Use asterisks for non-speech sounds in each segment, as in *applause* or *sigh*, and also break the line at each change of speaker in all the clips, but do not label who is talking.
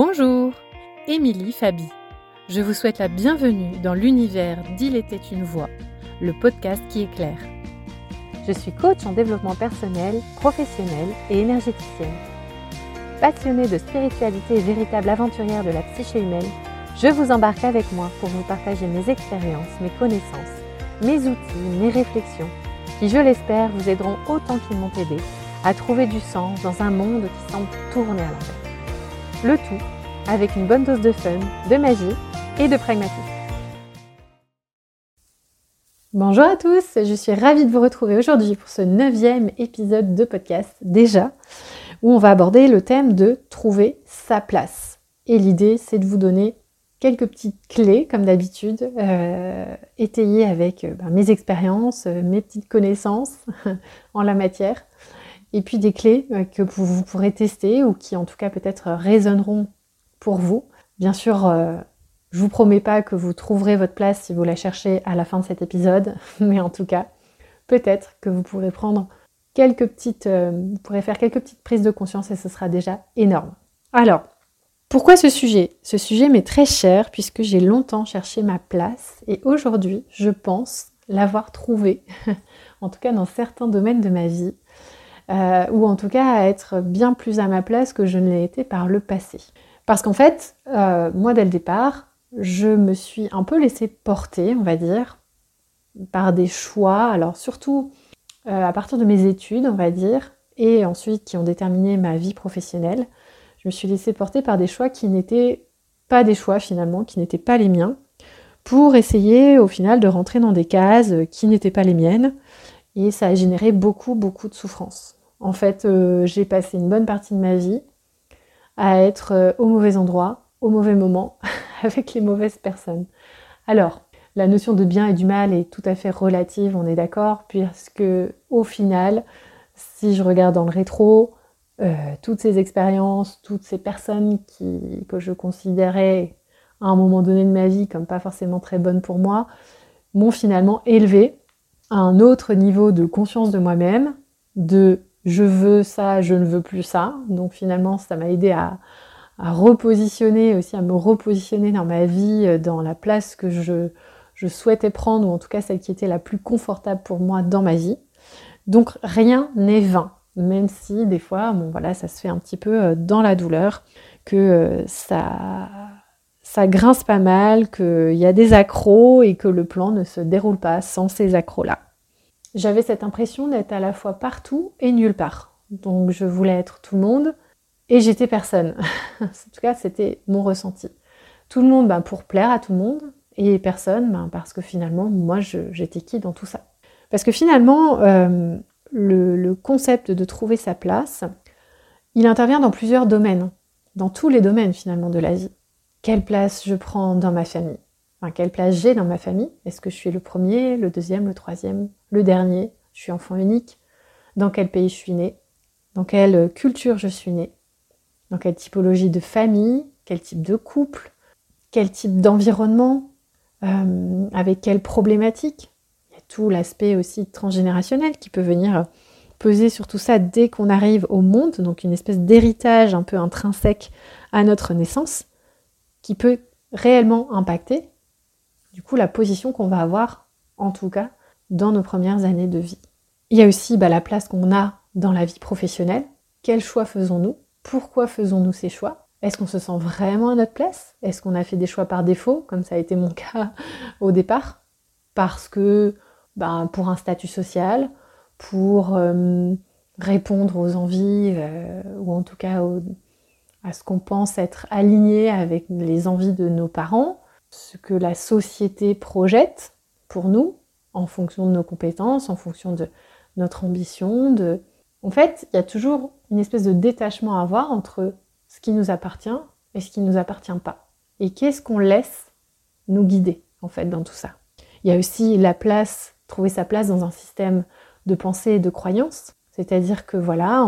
Bonjour, Émilie Fabi. Je vous souhaite la bienvenue dans l'univers d'Il était une voix, le podcast qui éclaire. Je suis coach en développement personnel, professionnel et énergéticienne. Passionnée de spiritualité et véritable aventurière de la psyché humaine, je vous embarque avec moi pour vous partager mes expériences, mes connaissances, mes outils, mes réflexions, qui, je l'espère, vous aideront autant qu'ils m'ont aidé à trouver du sens dans un monde qui semble tourner à l'envers. Le tout avec une bonne dose de fun, de magie et de pragmatisme. Bonjour à tous, je suis ravie de vous retrouver aujourd'hui pour ce neuvième épisode de podcast déjà, où on va aborder le thème de trouver sa place. Et l'idée, c'est de vous donner quelques petites clés, comme d'habitude, euh, étayées avec euh, ben, mes expériences, euh, mes petites connaissances *laughs* en la matière, et puis des clés que vous pourrez tester ou qui en tout cas peut-être résonneront pour vous. Bien sûr, euh, je vous promets pas que vous trouverez votre place si vous la cherchez à la fin de cet épisode, *laughs* mais en tout cas, peut-être que vous pourrez prendre quelques petites, euh, vous pourrez faire quelques petites prises de conscience et ce sera déjà énorme. Alors, pourquoi ce sujet? Ce sujet m'est très cher puisque j'ai longtemps cherché ma place et aujourd'hui, je pense l'avoir trouvé, *laughs* en tout cas dans certains domaines de ma vie. Euh, ou en tout cas à être bien plus à ma place que je ne l'ai été par le passé. Parce qu'en fait, euh, moi dès le départ, je me suis un peu laissée porter, on va dire, par des choix, alors surtout euh, à partir de mes études, on va dire, et ensuite qui ont déterminé ma vie professionnelle. Je me suis laissée porter par des choix qui n'étaient pas des choix finalement, qui n'étaient pas les miens, pour essayer au final de rentrer dans des cases qui n'étaient pas les miennes, et ça a généré beaucoup, beaucoup de souffrance. En fait, euh, j'ai passé une bonne partie de ma vie à être euh, au mauvais endroit, au mauvais moment, *laughs* avec les mauvaises personnes. Alors, la notion de bien et du mal est tout à fait relative, on est d'accord, puisque au final, si je regarde dans le rétro, euh, toutes ces expériences, toutes ces personnes que je considérais à un moment donné de ma vie comme pas forcément très bonnes pour moi, m'ont finalement élevé à un autre niveau de conscience de moi-même, de je veux ça, je ne veux plus ça. Donc finalement, ça m'a aidé à, repositionner, aussi à me repositionner dans ma vie, euh, dans la place que je, souhaitais prendre, ou en tout cas celle qui était la plus confortable pour moi dans ma vie. Donc rien n'est vain, même si des fois, bon voilà, ça se fait un petit peu euh, dans la douleur, que euh, ça, ça grince pas mal, qu'il y a des accros et que le plan ne se déroule pas sans ces accros-là j'avais cette impression d'être à la fois partout et nulle part. Donc je voulais être tout le monde et j'étais personne. *laughs* en tout cas, c'était mon ressenti. Tout le monde ben, pour plaire à tout le monde et personne ben, parce que finalement, moi, j'étais qui dans tout ça Parce que finalement, euh, le, le concept de trouver sa place, il intervient dans plusieurs domaines, dans tous les domaines finalement de la vie. Quelle place je prends dans ma famille? Quelle place j'ai dans ma famille? Est-ce que je suis le premier, le deuxième, le troisième, le dernier Je suis enfant unique. Dans quel pays je suis né Dans quelle culture je suis né Dans quelle typologie de famille? Quel type de couple? Quel type d'environnement? Euh, Avec quelles problématiques? Il y a tout l'aspect aussi transgénérationnel qui peut venir peser sur tout ça dès qu'on arrive au monde, donc une espèce d'héritage un peu intrinsèque à notre naissance, qui peut réellement impacter du coup la position qu'on va avoir, en tout cas, dans nos premières années de vie. Il y a aussi bah, la place qu'on a dans la vie professionnelle. Quels choix faisons-nous? Pourquoi faisons-nous ces choix? Est-ce qu'on se sent vraiment à notre place? Est-ce qu'on a fait des choix par défaut, comme ça a été mon *laughs* cas au départ? Parce que bah, pour un statut social, pour euh, répondre aux envies, euh, ou en tout cas à ce qu'on pense être aligné avec les envies de nos parents, ce que la société projette pour nous en fonction de nos compétences, en fonction de notre ambition. De... En fait, il y a toujours une espèce de détachement à avoir entre ce qui nous appartient et ce qui ne nous appartient pas. Et qu'est-ce qu'on laisse nous guider, en fait, dans tout ça? Il y a aussi la place, trouver sa place dans un système de pensée et de croyance. C'est-à-dire que voilà,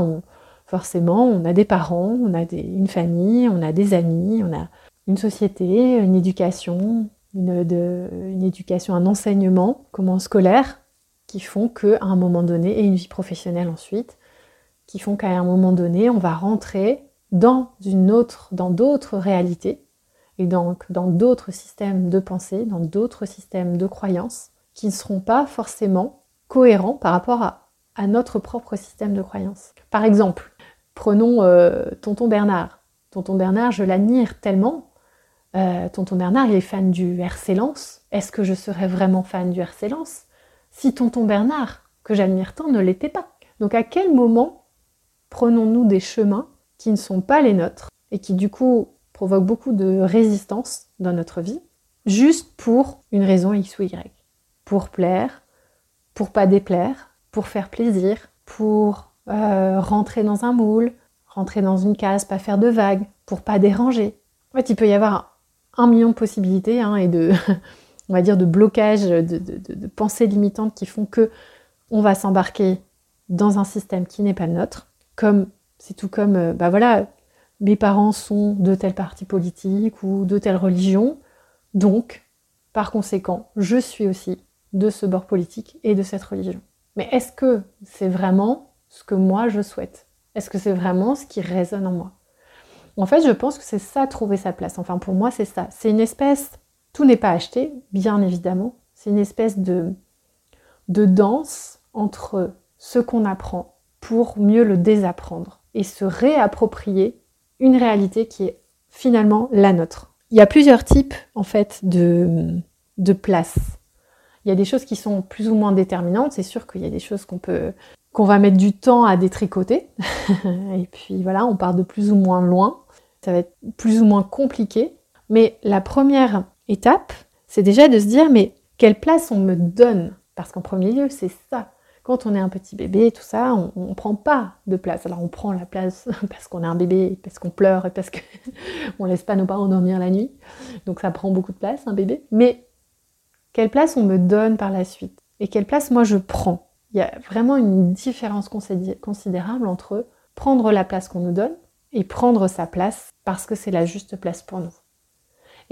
forcément, on a des parents, on a une famille, on a des amis, on a une société, une éducation, une, éducation, un enseignement, comment scolaire, qui font qu'à un moment donné, et une vie professionnelle ensuite, qui font qu'à un moment donné, on va rentrer dans une autre, dans d'autres réalités, et donc dans d'autres systèmes de pensée, dans d'autres systèmes de croyances, qui ne seront pas forcément cohérents par rapport à, notre propre système de croyances. Par exemple, prenons euh, Tonton Bernard. Tonton Bernard, je l'admire tellement. Euh, tonton Bernard, il est fan du RC Lens. Est-ce que je serais vraiment fan du RC Lens si Tonton Bernard, que j'admire tant, ne l'était pas? Donc à quel moment prenons-nous des chemins qui ne sont pas les nôtres et qui du coup provoquent beaucoup de résistance dans notre vie, juste pour une raison X ou Y? Pour plaire, pour pas déplaire, pour faire plaisir, pour euh, rentrer dans un moule, rentrer dans une case, pas faire de vagues, pour pas déranger. En fait, il peut y avoir un million de possibilités hein, et de, *laughs* blocages, de, de pensées limitantes qui font que on va s'embarquer dans un système qui n'est pas le nôtre, comme c'est tout comme, euh, bah voilà, mes parents sont de tel parti politique ou de telle religion, donc, par conséquent, je suis aussi de ce bord politique et de cette religion. Mais est-ce que c'est vraiment ce que moi je souhaite? Est-ce que c'est vraiment ce qui résonne en moi? En fait, je pense que c'est ça, trouver sa place. Enfin, pour moi, c'est ça. C'est une espèce, tout n'est pas acheté, bien évidemment. C'est une espèce de, danse entre ce qu'on apprend pour mieux le désapprendre et se réapproprier une réalité qui est finalement la nôtre. Il y a plusieurs types en fait de, de places. Il y a des choses qui sont plus ou moins déterminantes. C'est sûr qu'il y a des choses qu'on peut qu'on va mettre du temps à détricoter. *laughs* et puis voilà, on part de plus ou moins loin. Ça va être plus ou moins compliqué. Mais la première étape, c'est déjà de se dire mais quelle place on me donne? Parce qu'en premier lieu, c'est ça quand on est un petit bébé, tout ça, on ne prend pas de place. Alors on prend la place *laughs* parce qu'on est un bébé, parce qu'on pleure et parce qu'on *laughs* ne laisse pas nos parents dormir la nuit. Donc ça prend beaucoup de place, un bébé. Mais quelle place on me donne par la suite? Et quelle place moi je prends? Il y a vraiment une différence considérable entre prendre la place qu'on nous donne et prendre sa place parce que c'est la juste place pour nous.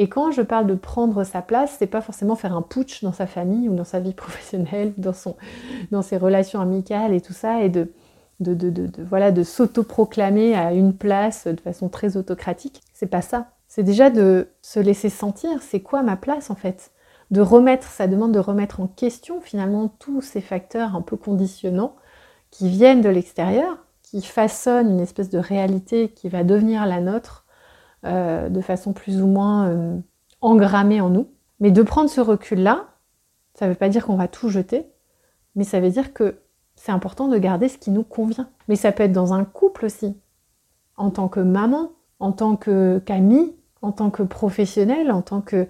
Et quand je parle de prendre sa place, c'est pas forcément faire un putsch dans sa famille ou dans sa vie *laughs* professionnelle, dans, dans ses relations amicales et tout ça, et de, de s'autoproclamer à une place de façon très autocratique. C'est pas ça. C'est déjà de se laisser sentir, c'est quoi ma place en fait? De remettre, ça demande de remettre en question finalement tous ces facteurs un peu conditionnants qui viennent de l'extérieur, qui façonnent une espèce de réalité qui va devenir la nôtre euh, de façon plus ou moins euh, engrammée en nous. Mais de prendre ce recul-là, ça ne veut pas dire qu'on va tout jeter, mais ça veut dire que c'est important de garder ce qui nous convient. Mais ça peut être dans un couple aussi, en tant que maman, en tant que qu'amie, en tant que professionnel, en tant que,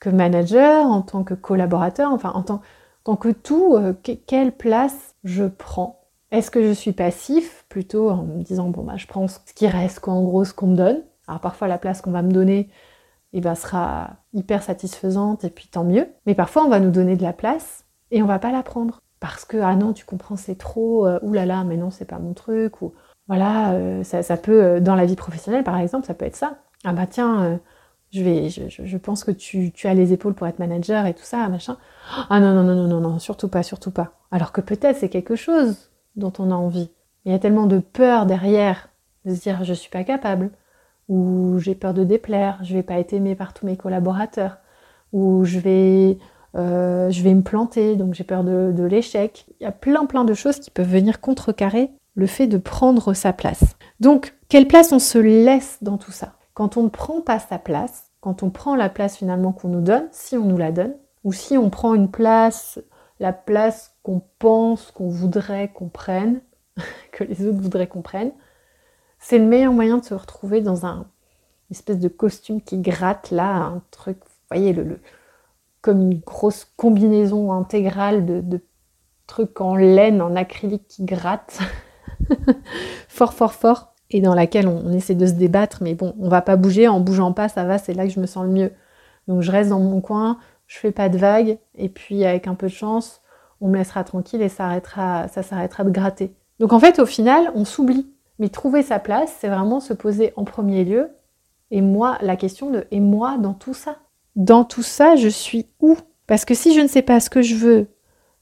que manager, en tant que collaborateur, enfin en tant, tant que tout, euh, quelle place je prends? Est-ce que je suis passif plutôt en me disant bon bah je prends ce qui reste quoi en gros ce qu'on me donne? Alors parfois la place qu'on va me donner eh ben, sera hyper satisfaisante et puis tant mieux. Mais parfois on va nous donner de la place et on va pas la prendre. Parce que ah non tu comprends c'est trop, euh, oulala mais non c'est pas mon truc ou voilà euh, ça, peut euh, dans la vie professionnelle par exemple ça peut être ça. Ah bah tiens je vais je, pense que tu, as les épaules pour être manager et tout ça machin. Ah non non non non non non surtout pas surtout pas. Alors que peut-être c'est quelque chose dont on a envie. Il y a tellement de peur derrière de se dire je suis pas capable ou j'ai peur de déplaire, je vais pas être aimée par tous mes collaborateurs, ou je vais, euh, je vais me planter, donc j'ai peur de, de l'échec. Il y a plein plein de choses qui peuvent venir contrecarrer le fait de prendre sa place. Donc, quelle place on se laisse dans tout ça? Quand on ne prend pas sa place, quand on prend la place finalement qu'on nous donne, si on nous la donne, ou si on prend une place, la place qu'on pense, qu'on voudrait qu'on prenne, *laughs* que les autres voudraient qu'on prenne, c'est le meilleur moyen de se retrouver dans un espèce de costume qui gratte là, un truc, vous voyez, le, comme une grosse combinaison intégrale de, trucs en laine, en acrylique qui gratte, *laughs* fort, fort, fort, et dans laquelle on, essaie de se débattre, mais bon, on va pas bouger, en bougeant pas, ça va, c'est là que je me sens le mieux. Donc je reste dans mon coin, je fais pas de vagues, et puis avec un peu de chance, on me laissera tranquille et ça, ça s'arrêtera de gratter. Donc en fait, au final, on s'oublie. Mais trouver sa place, c'est vraiment se poser en premier lieu. Et moi, la question de et moi dans tout ça? Dans tout ça, je suis où? Parce que si je ne sais pas ce que je veux,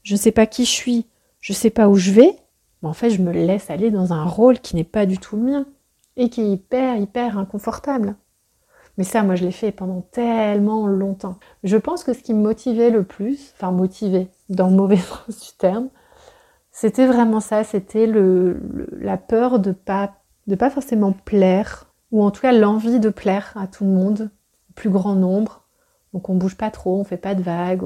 je ne sais pas qui je suis, je ne sais pas où je vais, ben, en fait, je me laisse aller dans un rôle qui n'est pas du tout le mien. et qui est hyper, hyper inconfortable. Mais ça, moi, je l'ai fait pendant tellement longtemps. Je pense que ce qui me motivait le plus, enfin motivé dans le mauvais *laughs* sens du terme, c'était vraiment ça, c'était la peur de pas, de pas forcément plaire, ou en tout cas l'envie de plaire à tout le monde, au plus grand nombre, donc on bouge pas trop, on fait pas de vagues.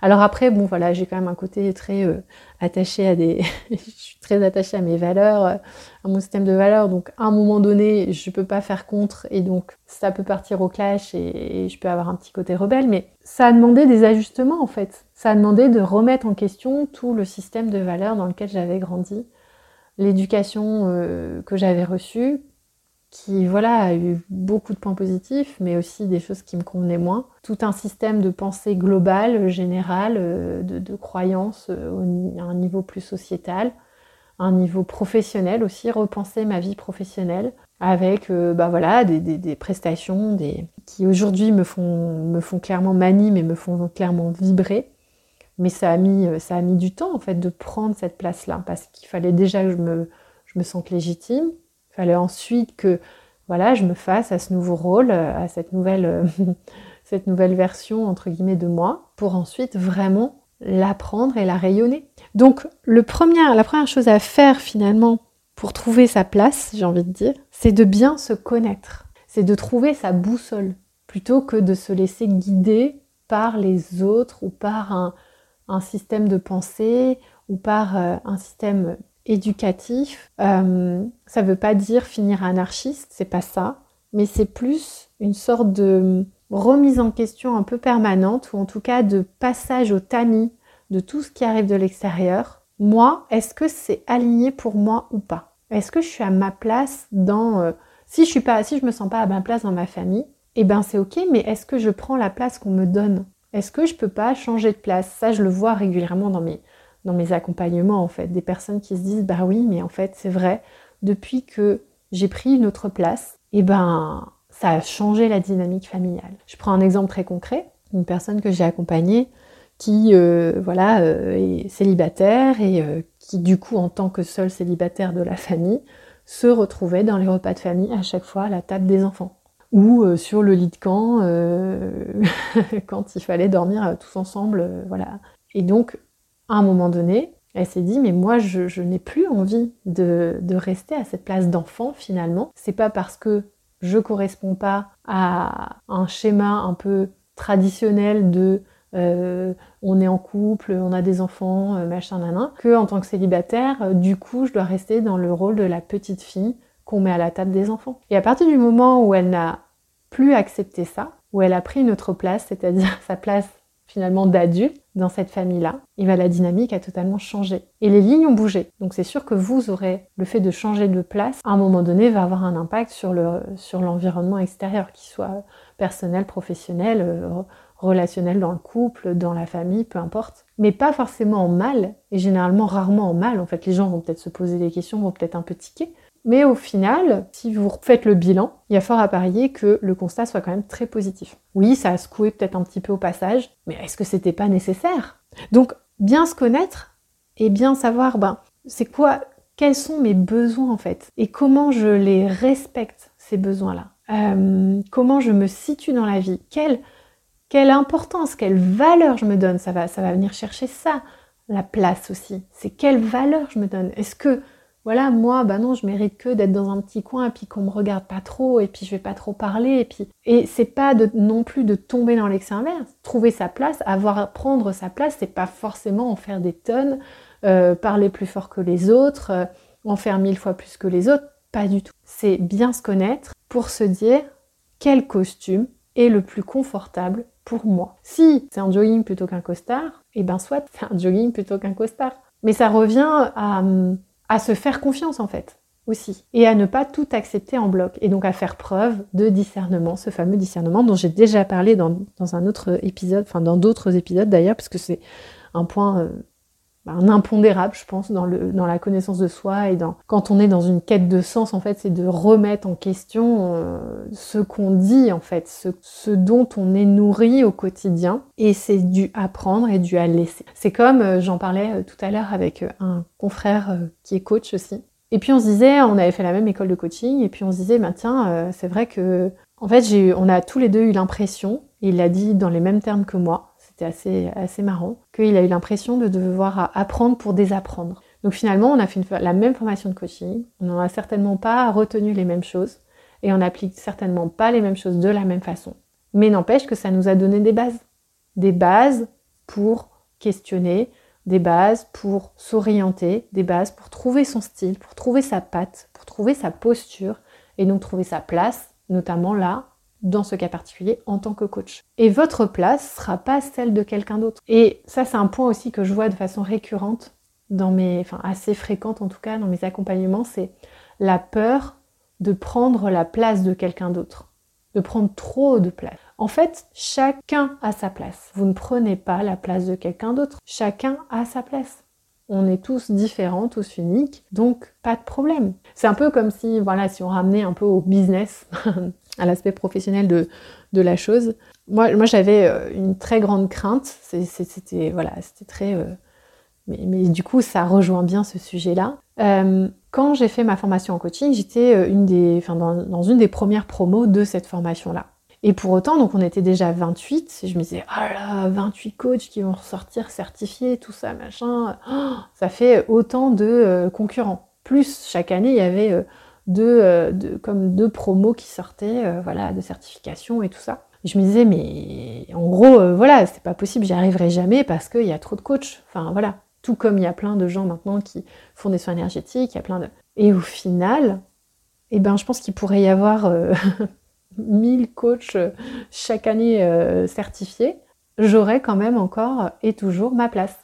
Alors après, bon voilà, j'ai quand même un côté très euh, attaché à des, *laughs* je suis très attachée à mes valeurs, euh, à mon système de valeurs. Donc à un moment donné, je peux pas faire contre et donc ça peut partir au clash et, je peux avoir un petit côté rebelle. Mais ça a demandé des ajustements en fait. Ça a demandé de remettre en question tout le système de valeurs dans lequel j'avais grandi, l'éducation euh, que j'avais reçue, qui voilà a eu beaucoup de points positifs, mais aussi des choses qui me convenaient moins. Tout un système de pensée globale, générale, euh, de, de croyances euh, à un niveau plus sociétal, un niveau professionnel aussi, repenser ma vie professionnelle avec euh, bah voilà, des, des, prestations des... qui aujourd'hui me font, me font clairement manie, mais me font clairement vibrer. Mais ça a, mis, ça a mis du temps en fait de prendre cette place-là, parce qu'il fallait déjà que je me, je me sente légitime, fallait ensuite que voilà, je me fasse à ce nouveau rôle, à cette nouvelle, *laughs* cette nouvelle version entre guillemets de moi, pour ensuite vraiment l'apprendre et la rayonner. Donc le premier, la première chose à faire finalement pour trouver sa place, j'ai envie de dire, c'est de bien se connaître, c'est de trouver sa boussole, plutôt que de se laisser guider par les autres ou par un, un système de pensée ou par euh, un système éducatif, euh, ça veut pas dire finir anarchiste, c'est pas ça, mais c'est plus une sorte de remise en question un peu permanente, ou en tout cas de passage au tamis de tout ce qui arrive de l'extérieur. Moi, est-ce que c'est aligné pour moi ou pas? Est-ce que je suis à ma place dans... Euh, si je suis pas, si je me sens pas à ma place dans ma famille, eh ben c'est ok, mais est-ce que je prends la place qu'on me donne? Est-ce que je peux pas changer de place? Ça, je le vois régulièrement dans mes, dans mes accompagnements en fait, des personnes qui se disent bah oui, mais en fait c'est vrai, depuis que j'ai pris une autre place, et eh ben ça a changé la dynamique familiale. Je prends un exemple très concret, une personne que j'ai accompagnée qui euh, voilà euh, est célibataire et euh, qui du coup en tant que seul célibataire de la famille se retrouvait dans les repas de famille à chaque fois à la table des enfants. Ou sur le lit de camp *laughs* quand il fallait dormir tous ensemble voilà. Et donc à un moment donné, elle s'est dit, mais moi, je, n'ai plus envie de, rester à cette place d'enfant finalement. C'est pas parce que je corresponds pas à un schéma un peu traditionnel de euh, on est en couple, on a des enfants, euh, machin, nanan, que en tant que célibataire, euh, du coup, je dois rester dans le rôle de la petite fille qu'on met à la table des enfants. Et à partir du moment où elle n'a plus accepté ça, où elle a pris une autre place, c'est-à-dire *laughs* sa place finalement d'adulte dans cette famille-là, et bien la dynamique a totalement changé. Et les lignes ont bougé. Donc c'est sûr que vous aurez le fait de changer de place, à un moment donné, va avoir un impact sur le sur l'environnement extérieur, qu'il soit personnel, professionnel, euh, relationnel dans le couple, dans la famille, peu importe. Mais pas forcément en mal, et généralement rarement en mal. En fait, les gens vont peut-être se poser des questions, vont peut-être un peu tiquer, mais au final, si vous faites le bilan, il y a fort à parier que le constat soit quand même très positif. Oui, ça a secoué peut-être un petit peu au passage, mais est-ce que c'était pas nécessaire? Donc, bien se connaître et bien savoir, ben, c'est quoi, quels sont mes besoins en fait, et comment je les respecte, ces besoins-là? Euh, comment je me situe dans la vie, quelle, quelle importance, quelle valeur je me donne, ça va, ça va venir chercher ça, la place aussi. C'est quelle valeur je me donne? Est-ce que voilà, moi, bah non, je mérite que d'être dans un petit coin et puis qu'on me regarde pas trop et puis je vais pas trop parler et puis et c'est pas de, non plus de tomber dans l'excès inverse. Trouver sa place, avoir prendre sa place, c'est pas forcément en faire des tonnes, euh, parler plus fort que les autres, euh, en faire mille fois plus que les autres, pas du tout. C'est bien se connaître pour se dire quel costume est le plus confortable pour moi. Si c'est un jogging plutôt qu'un costard, et eh ben soit c'est un jogging plutôt qu'un costard. Mais ça revient à hum, à se faire confiance en fait aussi et à ne pas tout accepter en bloc et donc à faire preuve de discernement, ce fameux discernement dont j'ai déjà parlé dans, un autre épisode, enfin dans d'autres épisodes d'ailleurs, parce que c'est un point euh, un impondérable, je pense, dans, le, dans la connaissance de soi et dans quand on est dans une quête de sens, en fait, c'est de remettre en question euh, ce qu'on dit, en fait, ce, ce, dont on est nourri au quotidien, et c'est du apprendre et du à laisser. C'est comme, euh, j'en parlais euh, tout à l'heure avec un confrère qui est coach aussi, Et puis on se disait, on avait fait la même école de coaching, et puis on se disait, bah, tiens, c'est vrai que, en fait, j'ai, on a tous les deux eu l'impression, et il l'a dit dans les mêmes termes que moi, c'était assez, assez marrant, qu'il a eu l'impression de devoir apprendre pour désapprendre. Donc finalement, on a fait la même formation de coaching, on n'en a certainement pas retenu les mêmes choses, et on n'applique certainement pas les mêmes choses de la même façon. Mais n'empêche que ça nous a donné des bases. Des bases pour questionner, des bases pour s'orienter, des bases pour trouver son style, pour trouver sa patte, pour trouver sa posture et donc trouver sa place, notamment là, dans ce cas particulier, en tant que coach. Et votre place sera pas celle de quelqu'un d'autre. Et ça, c'est un point aussi que je vois de façon récurrente dans mes, enfin assez fréquente en tout cas dans mes accompagnements, c'est la peur de prendre la place de quelqu'un d'autre, de prendre trop de place. En fait, chacun a sa place. Vous ne prenez pas la place de quelqu'un d'autre. Chacun a sa place. On est tous différents, tous uniques, donc pas de problème. C'est un peu comme si, voilà, si on ramenait un peu au business, *laughs* à l'aspect professionnel de, la chose. Moi, j'avais euh, une très grande crainte. C'était, voilà, très. Euh, mais, du coup, ça rejoint bien ce sujet-là. Euh, quand j'ai fait ma formation en coaching, j'étais dans, une des premières promos de cette formation-là. Et pour autant, donc on était déjà 28, et je me disais, oh là, 28 coachs qui vont ressortir certifiés, tout ça, machin, oh, ça fait autant de concurrents. Plus, chaque année, il y avait euh, euh, comme deux promos qui sortaient, voilà, de certification et tout ça. Je me disais, mais en gros, voilà, c'est pas possible, j'y arriverai jamais parce qu'il y a trop de coachs. Enfin, voilà. Tout comme il y a plein de gens maintenant qui font des soins énergétiques, il y a plein de... Et au final, eh ben, je pense qu'il pourrait y avoir *laughs* 1000 coachs euh, chaque année euh, certifiés, j'aurai quand même encore et toujours ma place.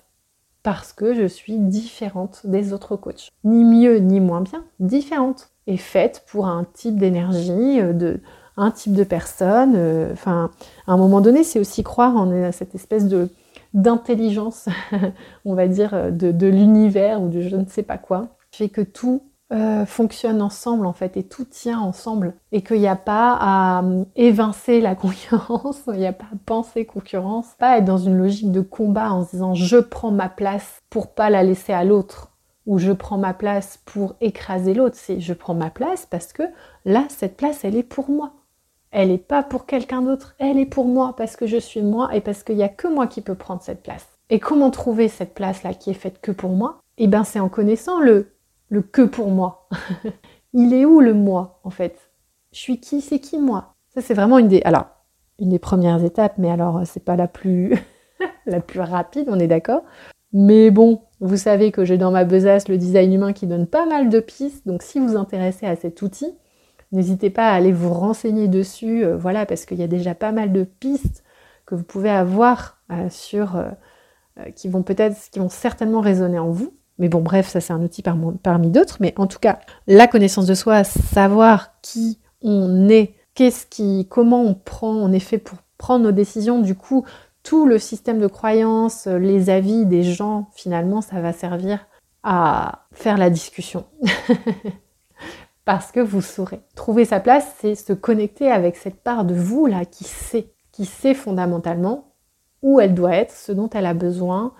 Parce que je suis différente des autres coachs. Ni mieux ni moins bien, différente. Et faite pour un type d'énergie, euh, de, un type de personne. Enfin, à un moment donné, c'est aussi croire en cette espèce de d'intelligence, *laughs* on va dire, de, de l'univers ou de je ne sais pas quoi, fait que tout euh, fonctionne ensemble en fait et tout tient ensemble et qu'il n'y a pas à euh, évincer la *laughs* concurrence, il n'y a pas à penser concurrence, pas être dans une logique de combat en se disant je prends ma place pour pas la laisser à l'autre ou je prends ma place pour écraser l'autre, c'est je prends ma place parce que là cette place elle est pour moi. Elle n'est pas pour quelqu'un d'autre, elle est pour moi parce que je suis moi et parce qu'il n'y a que moi qui peux prendre cette place. Et comment trouver cette place là qui est faite que pour moi? Eh bien c'est en connaissant le le que pour moi. *laughs* Il est où le moi en fait? Je suis qui C'est qui moi? Ça c'est vraiment une des alors une des premières étapes, mais alors c'est pas la plus *laughs* la plus rapide, on est d'accord? Mais bon, vous savez que j'ai dans ma besace le design humain qui donne pas mal de pistes, donc si vous intéressez à cet outil, n'hésitez pas à aller vous renseigner dessus, euh, voilà, parce qu'il y a déjà pas mal de pistes que vous pouvez avoir euh, sur euh, qui vont peut-être, qui vont certainement résonner en vous. Mais bon, bref, ça c'est un outil parmi d'autres. Mais en tout cas, la connaissance de soi, savoir qui on est, qu'est-ce qui, comment on prend, on est fait pour prendre nos décisions. Du coup, tout le système de croyances, les avis des gens, finalement, ça va servir à faire la discussion. *laughs* Parce que vous saurez. Trouver sa place, c'est se connecter avec cette part de vous là qui sait, qui sait fondamentalement où elle doit être, ce dont elle a besoin,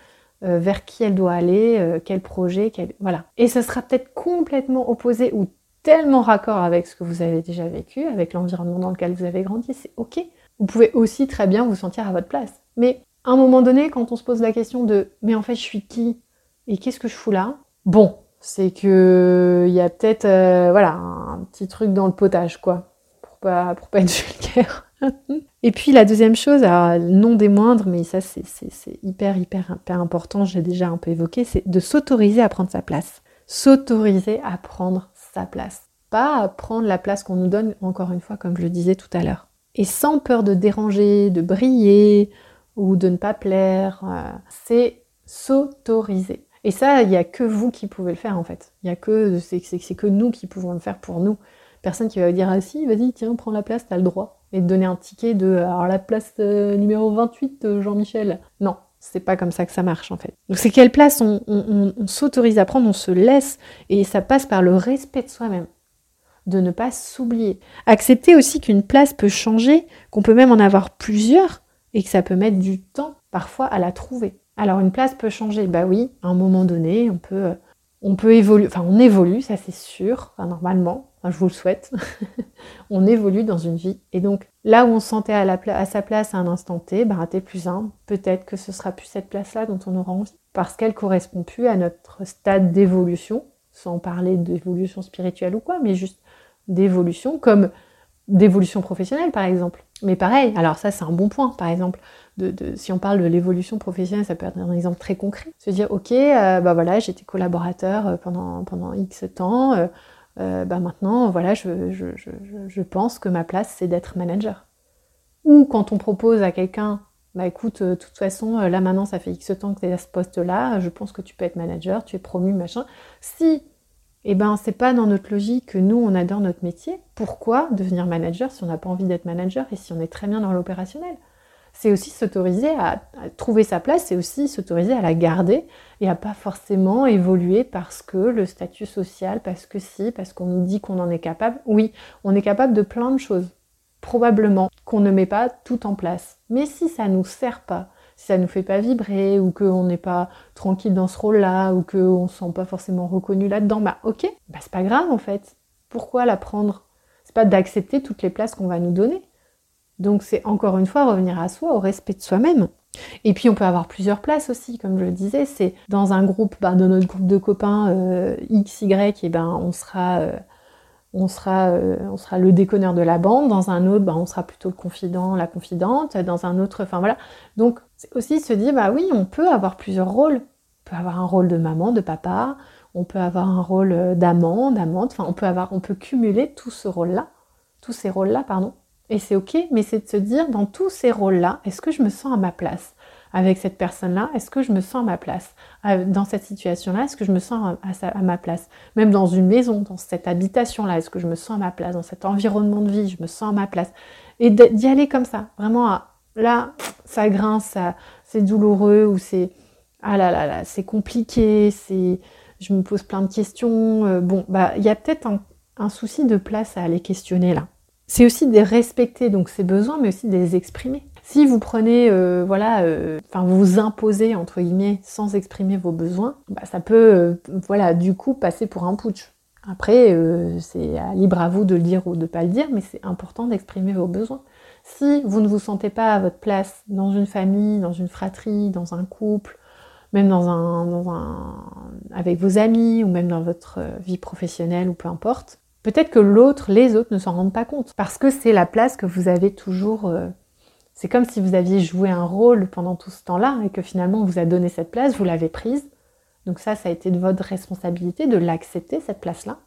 euh, vers qui elle doit aller, euh, quel projet, quel... voilà. Et ce sera peut-être complètement opposé ou tellement raccord avec ce que vous avez déjà vécu, avec l'environnement dans lequel vous avez grandi, c'est ok. Vous pouvez aussi très bien vous sentir à votre place. Mais à un moment donné, quand on se pose la question de mais en fait je suis qui et qu'est-ce que je fous là? Bon, c'est que il y a peut-être euh, voilà un petit truc dans le potage quoi, pour pas pour pas être *laughs* vulgaire. Et puis la deuxième chose, non des moindres, mais ça c'est hyper, hyper, hyper important, j'ai déjà un peu évoqué, c'est de s'autoriser à prendre sa place. S'autoriser à prendre sa place. Pas à prendre la place qu'on nous donne, encore une fois, comme je le disais tout à l'heure. Et sans peur de déranger, de briller ou de ne pas plaire, euh, c'est s'autoriser. Et ça, il n'y a que vous qui pouvez le faire en fait. Il y a que c'est que nous qui pouvons le faire pour nous. Personne qui va dire ah si, vas-y, tiens, prends la place, t'as le droit et de donner un ticket de la place euh, numéro 28 euh, Jean-Michel. Non, c'est pas comme ça que ça marche en fait. Donc c'est quelle place on, s'autorise à prendre, on se laisse et ça passe par le respect de soi-même, de ne pas s'oublier. Accepter aussi qu'une place peut changer, qu'on peut même en avoir plusieurs et que ça peut mettre du temps parfois à la trouver. Alors une place peut changer, bah oui, à un moment donné, on peut on peut évoluer, enfin on évolue, ça c'est sûr, normalement, je vous le souhaite, *laughs* on évolue dans une vie. Et donc là où on se sentait à sa place à un instant T, bah, T plus 1, peut-être que ce sera plus cette place-là dont on aura envie, parce qu'elle correspond plus à notre stade d'évolution, sans parler d'évolution spirituelle ou quoi, mais juste d'évolution, comme d'évolution professionnelle par exemple. Mais pareil, alors ça c'est un bon point, par exemple, si on parle de l'évolution professionnelle, ça peut être un exemple très concret. Se dire, ok, euh, bah voilà, j'étais collaborateur euh, pendant, X temps, euh, bah maintenant, voilà, je pense que ma place c'est d'être manager. Ou quand on propose à quelqu'un, bah écoute, de toute façon, là maintenant ça fait X temps que tu es à ce poste-là, je pense que tu peux être manager, tu es promu, machin. Si eh ben c'est pas dans notre logique que nous on adore notre métier. Pourquoi devenir manager si on n'a pas envie d'être manager et si on est très bien dans l'opérationnel? C'est aussi s'autoriser à, trouver sa place, c'est aussi s'autoriser à la garder et à pas forcément évoluer parce que le statut social, parce que si, parce qu'on nous dit qu'on en est capable. Oui, on est capable de plein de choses, probablement qu'on ne met pas tout en place. Mais si ça nous sert pas, si ça nous fait pas vibrer ou qu'on n'est pas tranquille dans ce rôle-là ou qu'on se sent pas forcément reconnu là-dedans, bah ok, bah c'est pas grave en fait. Pourquoi la prendre? C'est pas d'accepter toutes les places qu'on va nous donner. Donc c'est encore une fois revenir à soi, au respect de soi-même. Et puis on peut avoir plusieurs places aussi, comme je le disais, c'est dans un groupe, bah, dans notre groupe de copains euh, X, Y, et ben on sera euh, on sera, euh, on sera le déconneur de la bande, dans un autre, bah, on sera plutôt le confident, la confidente, dans un autre, enfin voilà. Donc aussi se dire, bah oui, on peut avoir plusieurs rôles. On peut avoir un rôle de maman, de papa, on peut avoir un rôle euh, d'amant, d'amante, enfin on peut avoir, on peut cumuler tout ce rôle-là, tous ces rôles-là, pardon. Et c'est ok, mais c'est de se dire, dans tous ces rôles-là, est-ce que je me sens à ma place? Avec cette personne-là Est-ce que je me sens à ma place? Dans cette situation-là, est-ce que je me sens à, ma place? Même dans une maison, dans cette habitation-là, est-ce que je me sens à ma place? Dans cet environnement de vie, je me sens à ma place? Et d'y aller comme ça, vraiment, là, ça grince, c'est douloureux, ou c'est, ah là là là, c'est compliqué, c'est, je me pose plein de questions. Euh, bon, bah, il y a peut-être un, un souci de place à aller questionner là. C'est aussi de respecter donc ses besoins, mais aussi de les exprimer. Si vous prenez, euh, voilà, euh, enfin vous imposez entre guillemets sans exprimer vos besoins, bah, ça peut, euh, voilà, du coup passer pour un putsch. Après, c'est libre à vous de le dire ou de pas le dire, mais c'est important d'exprimer vos besoins. Si vous ne vous sentez pas à votre place dans une famille, dans une fratrie, dans un couple, même dans un, avec vos amis ou même dans votre vie professionnelle ou peu importe, peut-être que l'autre, les autres ne s'en rendent pas compte parce que c'est la place que vous avez toujours c'est comme si vous aviez joué un rôle pendant tout ce temps-là et que finalement on vous a donné cette place, vous l'avez prise. Donc ça, ça a été de votre responsabilité de l'accepter, cette place-là,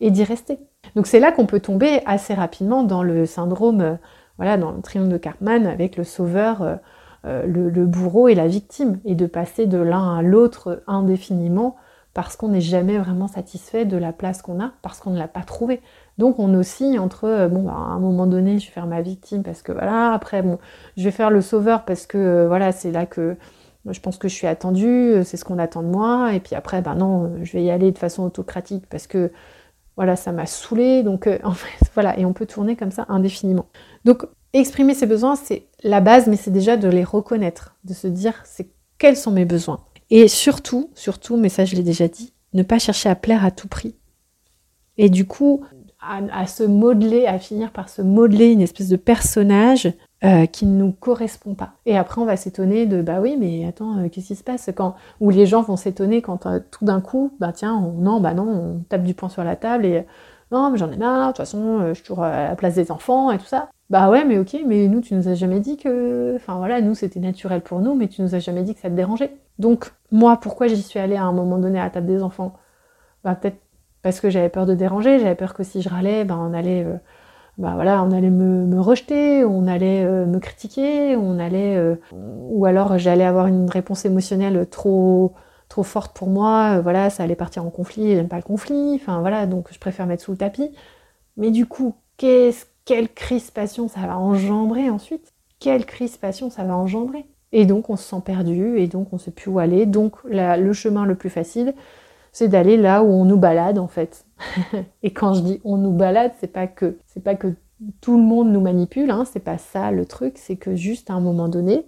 et d'y rester. Donc c'est là qu'on peut tomber assez rapidement dans le syndrome, euh, voilà, dans le triangle de Cartman avec le sauveur, euh, euh, le, bourreau et la victime, et de passer de l'un à l'autre indéfiniment parce qu'on n'est jamais vraiment satisfait de la place qu'on a, parce qu'on ne l'a pas trouvée. Donc on oscille entre, euh, bon, bah, à un moment donné, je vais faire ma victime parce que voilà, après, bon, je vais faire le sauveur parce que euh, voilà, c'est là que je pense que je suis attendue, euh, c'est ce qu'on attend de moi, et puis après, ben non, je vais y aller de façon autocratique parce que voilà, ça m'a saoulé, donc *laughs* en fait, voilà, et on peut tourner comme ça indéfiniment. Donc exprimer ses besoins, c'est la base, mais c'est déjà de les reconnaître, de se dire, c'est quels sont mes besoins? Et surtout, surtout, mais ça je l'ai déjà dit, ne pas chercher à plaire à tout prix. Et du coup, à, se modeler, à finir par se modeler une espèce de personnage euh, qui ne nous correspond pas. Et après, on va s'étonner de bah oui, mais attends, euh, qu'est-ce qui se passe quand Ou les gens vont s'étonner quand euh, tout d'un coup, bah tiens, non, bah non, on tape du poing sur la table et non, mais j'en ai marre, de toute façon, je suis toujours à la place des enfants et tout ça. Bah ouais, mais ok, mais nous, tu nous as jamais dit que. Enfin voilà, nous, c'était naturel pour nous, mais tu nous as jamais dit que ça te dérangeait. Donc, moi, pourquoi j'y suis allée à un moment donné à la table des enfants? Bah peut-être parce que j'avais peur de déranger, j'avais peur que si je râlais, ben on allait, euh, ben voilà, on allait me, rejeter, on allait euh, me critiquer, on allait, euh, ou alors j'allais avoir une réponse émotionnelle trop trop forte pour moi, voilà, ça allait partir en conflit, j'aime pas le conflit, enfin voilà, donc je préfère mettre sous le tapis. Mais du coup, qu'est-ce, quelle crispation ça va engendrer ensuite Quelle crispation ça va engendrer Et donc on se sent perdu, et donc on sait plus où aller. Donc le chemin le plus facile, c'est d'aller là où on nous balade en fait. *laughs* et quand je dis on nous balade, c'est pas que c'est pas que tout le monde nous manipule, hein, c'est pas ça le truc, c'est que juste à un moment donné,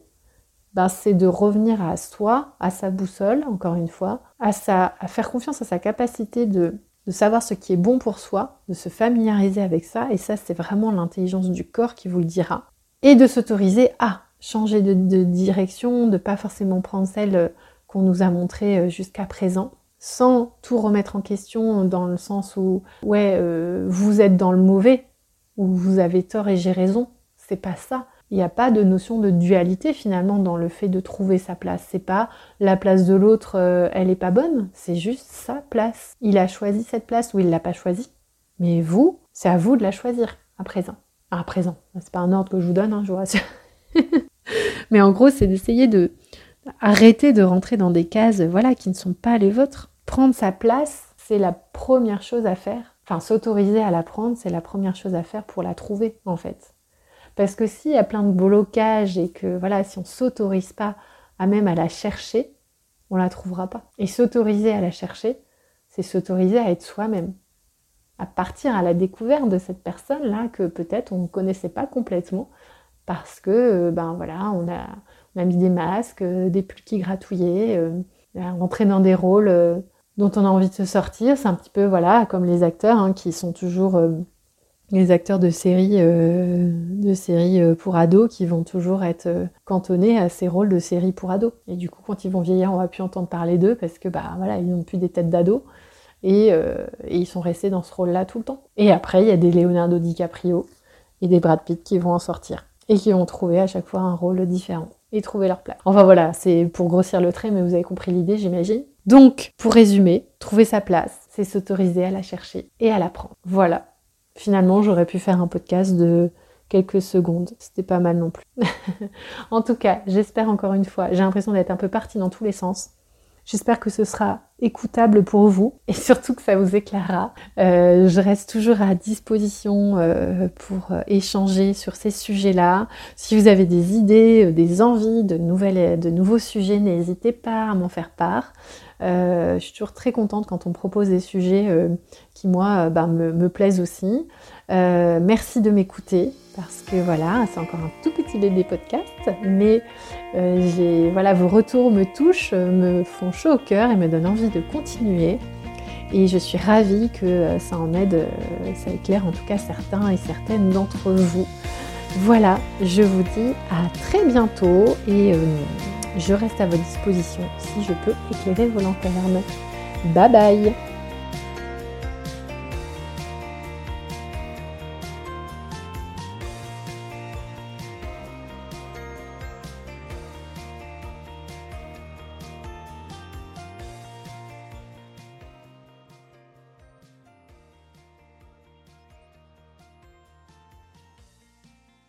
ben, c'est de revenir à soi, à sa boussole, encore une fois, à, sa, à faire confiance à sa capacité de, de savoir ce qui est bon pour soi, de se familiariser avec ça, et ça c'est vraiment l'intelligence du corps qui vous le dira, et de s'autoriser à changer de, direction, de pas forcément prendre celle euh, qu'on nous a montrée euh, jusqu'à présent, sans tout remettre en question dans le sens où ouais euh, vous êtes dans le mauvais ou vous avez tort et j'ai raison. C'est pas ça. Il n'y a pas de notion de dualité finalement dans le fait de trouver sa place. C'est pas la place de l'autre, euh, elle est pas bonne. C'est juste sa place. Il a choisi cette place ou il l'a pas choisi. Mais vous, c'est à vous de la choisir à présent. à présent. C'est pas un ordre que je vous donne, hein, je vous rassure. *laughs* Mais en gros, c'est d'essayer de arrêter de rentrer dans des cases, voilà, qui ne sont pas les vôtres. Prendre sa place, c'est la première chose à faire. Enfin, s'autoriser à la prendre, c'est la première chose à faire pour la trouver, en fait. Parce que s'il y a plein de blocages et que voilà, si on s'autorise pas à même à la chercher, on la trouvera pas. Et s'autoriser à la chercher, c'est s'autoriser à être soi-même, à partir à la découverte de cette personne là que peut-être on ne connaissait pas complètement parce que euh, ben voilà, on a, mis des masques, euh, des pulls qui gratouillaient, euh, rentrer dans des rôles dont on a envie de se sortir. C'est un petit peu voilà comme les acteurs hein, qui sont toujours les acteurs de séries, euh, de euh, pour ados qui vont toujours être euh, cantonnés à ces rôles de séries pour ados. Et du coup, quand ils vont vieillir, on va plus entendre parler d'eux parce que bah voilà, ils n'ont plus des têtes d'ados et, ils sont restés dans ce rôle-là tout le temps. Et après, il y a des Leonardo DiCaprio et des Brad Pitt qui vont en sortir et qui vont trouver à chaque fois un rôle différent et trouver leur place. Enfin voilà, c'est pour grossir le trait, mais vous avez compris l'idée, j'imagine. Donc, pour résumer, trouver sa place, c'est s'autoriser à la chercher et à la prendre. Voilà, Finalement, j'aurais pu faire un podcast de quelques secondes. C'était pas mal non plus. *laughs* en tout cas, j'espère encore une fois, j'ai l'impression d'être un peu partie dans tous les sens. J'espère que ce sera écoutable pour vous et *laughs* surtout que ça vous éclairera. Euh, je reste toujours à disposition euh, pour euh, échanger sur ces sujets-là. Si vous avez des idées, des envies de, nouvelles, de nouveaux sujets, n'hésitez pas à m'en faire part. je suis toujours très contente quand on me propose des sujets qui moi euh, bah, me, plaisent aussi. Euh, merci de m'écouter parce que voilà, c'est encore un tout petit bébé podcast, mais euh, voilà, vos retours me touchent, me font chaud au cœur et me donnent envie de continuer. Et je suis ravie que ça en aide, ça éclaire en tout cas certains et certaines d'entre vous. Voilà, je vous dis à très bientôt et je reste à votre disposition si je peux éclairer vos lanternes. Bye bye